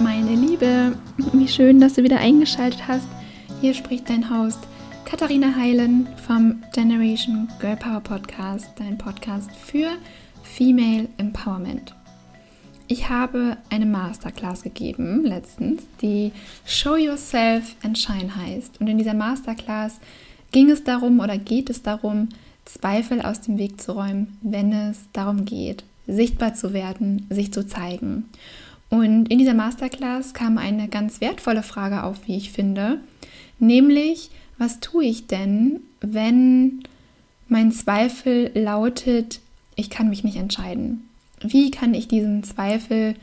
meine Liebe. Wie schön, dass du wieder eingeschaltet hast. Hier spricht dein Host Katharina Heilen vom Generation Girl Power Podcast, dein Podcast für Female Empowerment. Ich habe eine Masterclass gegeben letztens, die Show Yourself and Shine heißt. Und in dieser Masterclass ging es darum oder geht es darum, Zweifel aus dem Weg zu räumen, wenn es darum geht, sichtbar zu werden, sich zu zeigen. Und in dieser Masterclass kam eine ganz wertvolle Frage auf, wie ich finde, nämlich, was tue ich denn, wenn mein Zweifel lautet, ich kann mich nicht entscheiden? Wie kann ich diesen Zweifel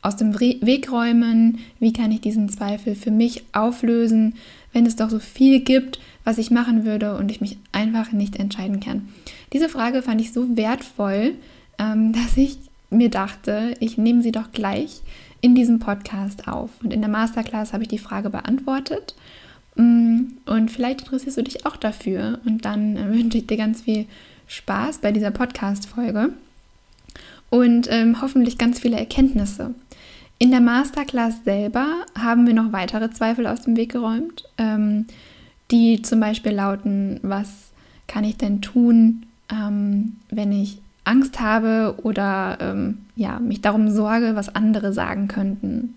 aus dem Weg räumen? Wie kann ich diesen Zweifel für mich auflösen, wenn es doch so viel gibt, was ich machen würde und ich mich einfach nicht entscheiden kann? Diese Frage fand ich so wertvoll, ähm, dass ich mir dachte, ich nehme sie doch gleich in diesem Podcast auf. Und in der Masterclass habe ich die Frage beantwortet. Mm, und vielleicht interessierst du dich auch dafür. Und dann äh, wünsche ich dir ganz viel Spaß bei dieser Podcast-Folge und ähm, hoffentlich ganz viele Erkenntnisse. In der Masterclass selber haben wir noch weitere Zweifel aus dem Weg geräumt, ähm, die zum Beispiel lauten, was kann ich denn tun, ähm, wenn ich Angst habe oder ähm, ja, mich darum sorge, was andere sagen könnten.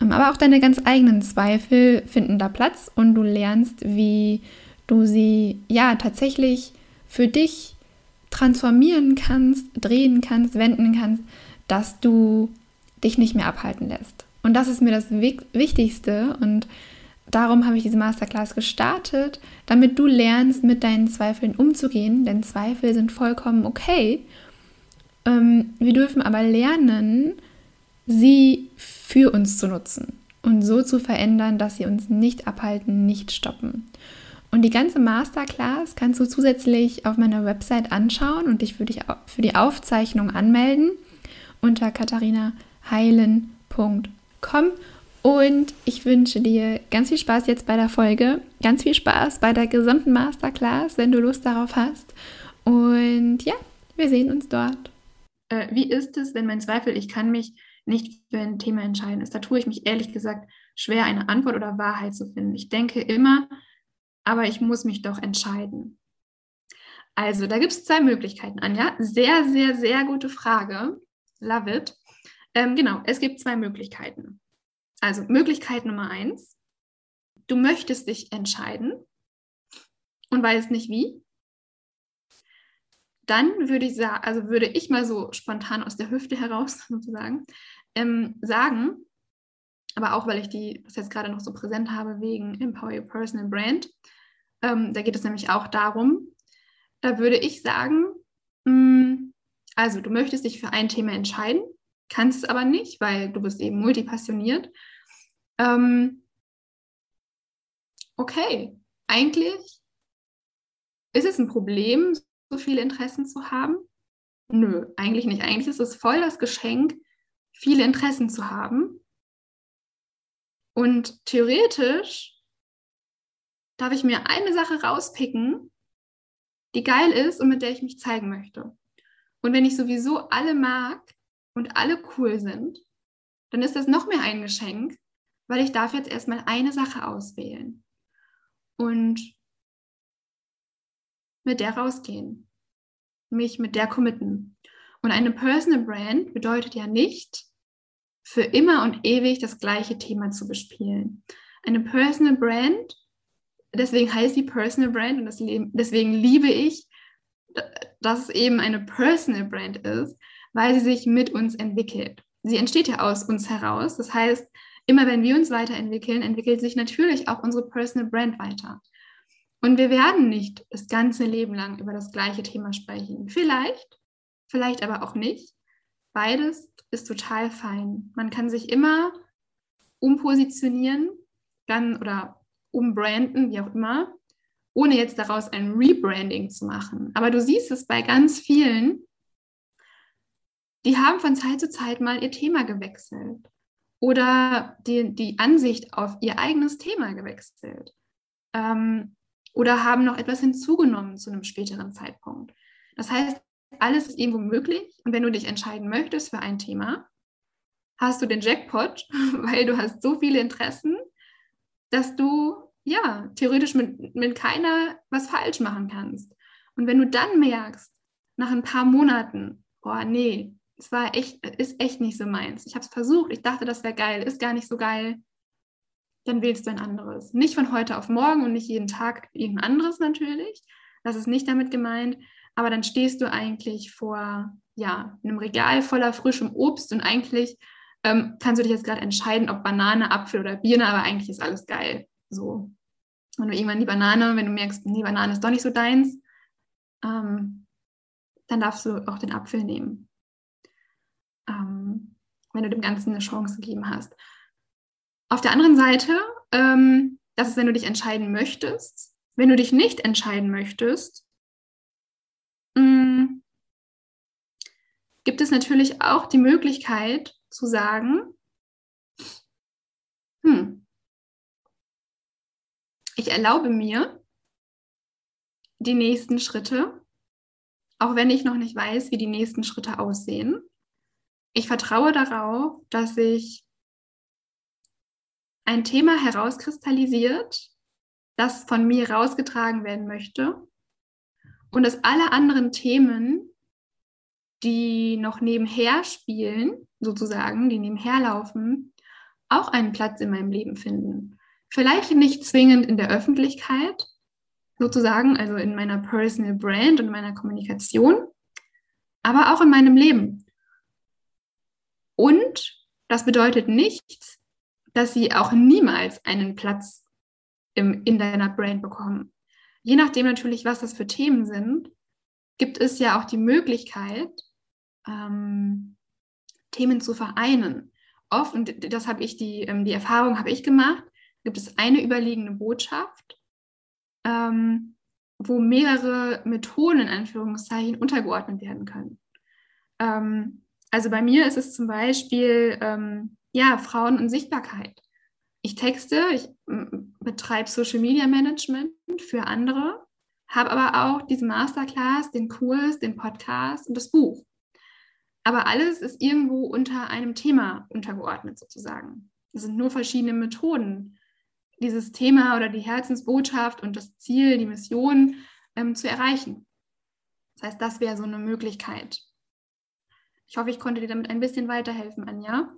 Ähm, aber auch deine ganz eigenen Zweifel finden da Platz und du lernst, wie du sie ja tatsächlich für dich transformieren kannst, drehen kannst, wenden kannst, dass du dich nicht mehr abhalten lässt. Und das ist mir das Wichtigste und darum habe ich diese Masterclass gestartet, damit du lernst, mit deinen Zweifeln umzugehen, denn Zweifel sind vollkommen okay. Ähm, wir dürfen aber lernen, sie für uns zu nutzen und so zu verändern, dass sie uns nicht abhalten, nicht stoppen. Und die ganze Masterclass kannst du zusätzlich auf meiner Website anschauen und dich für, dich für die Aufzeichnung anmelden unter katharinaheilen.com. Und ich wünsche dir ganz viel Spaß jetzt bei der Folge, ganz viel Spaß bei der gesamten Masterclass, wenn du Lust darauf hast. Und ja, wir sehen uns dort. Äh, wie ist es, wenn mein Zweifel, ich kann mich nicht für ein Thema entscheiden ist? Da tue ich mich ehrlich gesagt schwer, eine Antwort oder Wahrheit zu finden. Ich denke immer, aber ich muss mich doch entscheiden. Also, da gibt es zwei Möglichkeiten, Anja. Sehr, sehr, sehr gute Frage. Love it. Ähm, genau, es gibt zwei Möglichkeiten. Also Möglichkeit Nummer eins, du möchtest dich entscheiden und weißt nicht wie. Dann würde ich sagen, also würde ich mal so spontan aus der Hüfte heraus sozusagen ähm, sagen, aber auch weil ich die das jetzt gerade noch so präsent habe wegen Empower Your Personal Brand. Ähm, da geht es nämlich auch darum, da würde ich sagen, mh, mm, also du möchtest dich für ein Thema entscheiden kannst es aber nicht, weil du bist eben multipassioniert. Ähm, okay, eigentlich ist es ein Problem, so viele Interessen zu haben? Nö, eigentlich nicht. Eigentlich ist es voll das Geschenk, viele Interessen zu haben. Und theoretisch darf ich mir eine Sache rauspicken, die geil ist und mit der ich mich zeigen möchte. Und wenn ich sowieso alle mag, und alle cool sind, dann ist das noch mehr ein Geschenk, weil ich darf jetzt erstmal eine Sache auswählen und mit der rausgehen, mich mit der committen. Und eine Personal Brand bedeutet ja nicht, für immer und ewig das gleiche Thema zu bespielen. Eine Personal Brand, deswegen heißt sie Personal Brand und deswegen liebe ich, dass es eben eine Personal Brand ist, weil sie sich mit uns entwickelt. Sie entsteht ja aus uns heraus. Das heißt, immer wenn wir uns weiterentwickeln, entwickelt sich natürlich auch unsere Personal Brand weiter. Und wir werden nicht das ganze Leben lang über das gleiche Thema sprechen. Vielleicht, vielleicht aber auch nicht. Beides ist total fein. Man kann sich immer umpositionieren dann, oder umbranden, wie auch immer, ohne jetzt daraus ein Rebranding zu machen. Aber du siehst es bei ganz vielen, die haben von Zeit zu Zeit mal ihr Thema gewechselt oder die, die Ansicht auf ihr eigenes Thema gewechselt ähm, oder haben noch etwas hinzugenommen zu einem späteren Zeitpunkt. Das heißt, alles ist irgendwo möglich und wenn du dich entscheiden möchtest für ein Thema, hast du den Jackpot, weil du hast so viele Interessen, dass du ja theoretisch mit, mit keiner was falsch machen kannst. Und wenn du dann merkst, nach ein paar Monaten, boah, nee, es war echt, ist echt nicht so meins. Ich habe es versucht, ich dachte, das wäre geil, ist gar nicht so geil. Dann wählst du ein anderes. Nicht von heute auf morgen und nicht jeden Tag irgendein anderes natürlich. Das ist nicht damit gemeint. Aber dann stehst du eigentlich vor ja, einem Regal voller frischem Obst und eigentlich ähm, kannst du dich jetzt gerade entscheiden, ob Banane, Apfel oder Birne, aber eigentlich ist alles geil. So. Und du irgendwann die Banane, wenn du merkst, die Banane ist doch nicht so deins, ähm, dann darfst du auch den Apfel nehmen ähm, wenn du dem Ganzen eine Chance gegeben hast. Auf der anderen Seite, ähm, das ist, wenn du dich entscheiden möchtest. Wenn du dich nicht entscheiden möchtest, mh, mm, gibt es natürlich auch die Möglichkeit zu sagen, hm, ich erlaube mir die nächsten Schritte, auch wenn ich noch nicht weiß, wie die nächsten Schritte aussehen ich vertraue darauf, dass sich ein Thema herauskristallisiert, das von mir rausgetragen werden möchte und dass alle anderen Themen, die noch nebenher spielen, sozusagen, die nebenher laufen, auch einen Platz in meinem Leben finden. Vielleicht nicht zwingend in der Öffentlichkeit, sozusagen, also in meiner Personal Brand und meiner Kommunikation, aber auch in meinem Leben. Und das bedeutet nicht, dass sie auch niemals einen Platz im, in deiner Brand bekommen. Je nachdem natürlich, was das für Themen sind, gibt es ja auch die Möglichkeit, ähm, Themen zu vereinen. Oft, und das habe ich, die, ähm, die Erfahrung habe ich gemacht, gibt es eine überliegende Botschaft, ähm, wo mehrere Methoden in Anführungszeichen untergeordnet werden können. Ähm, also bei mir ist es zum Beispiel ähm, ja, Frauen und Sichtbarkeit. Ich texte, ich betreibe Social Media Management für andere, habe aber auch diese Masterclass, den Kurs, den Podcast und das Buch. Aber alles ist irgendwo unter einem Thema untergeordnet sozusagen. Es sind nur verschiedene Methoden, dieses Thema oder die Herzensbotschaft und das Ziel, die Mission ähm, zu erreichen. Das heißt, das wäre so eine Möglichkeit. Ich hoffe, ich konnte dir damit ein bisschen weiterhelfen, Anja.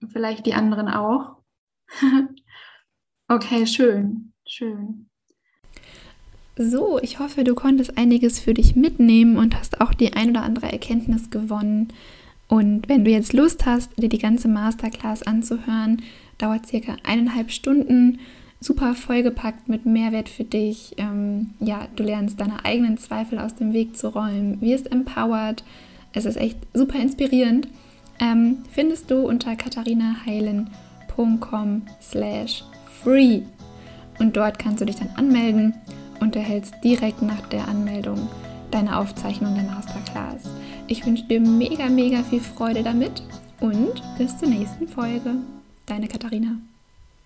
Und vielleicht die anderen auch. okay, schön, schön. So, ich hoffe, du konntest einiges für dich mitnehmen und hast auch die ein oder andere Erkenntnis gewonnen. Und wenn du jetzt Lust hast, dir die ganze Masterclass anzuhören, dauert circa eineinhalb Stunden. Super vollgepackt mit Mehrwert für dich. Ähm, ja, du lernst deine eigenen Zweifel aus dem Weg zu räumen, wirst empowered, es ist echt super inspirierend. Ähm, findest du unter katharinaheilen.com slash free. Und dort kannst du dich dann anmelden und erhältst direkt nach der Anmeldung deine Aufzeichnung der Masterclass. Ich wünsche dir mega, mega viel Freude damit und bis zur nächsten Folge. Deine Katharina.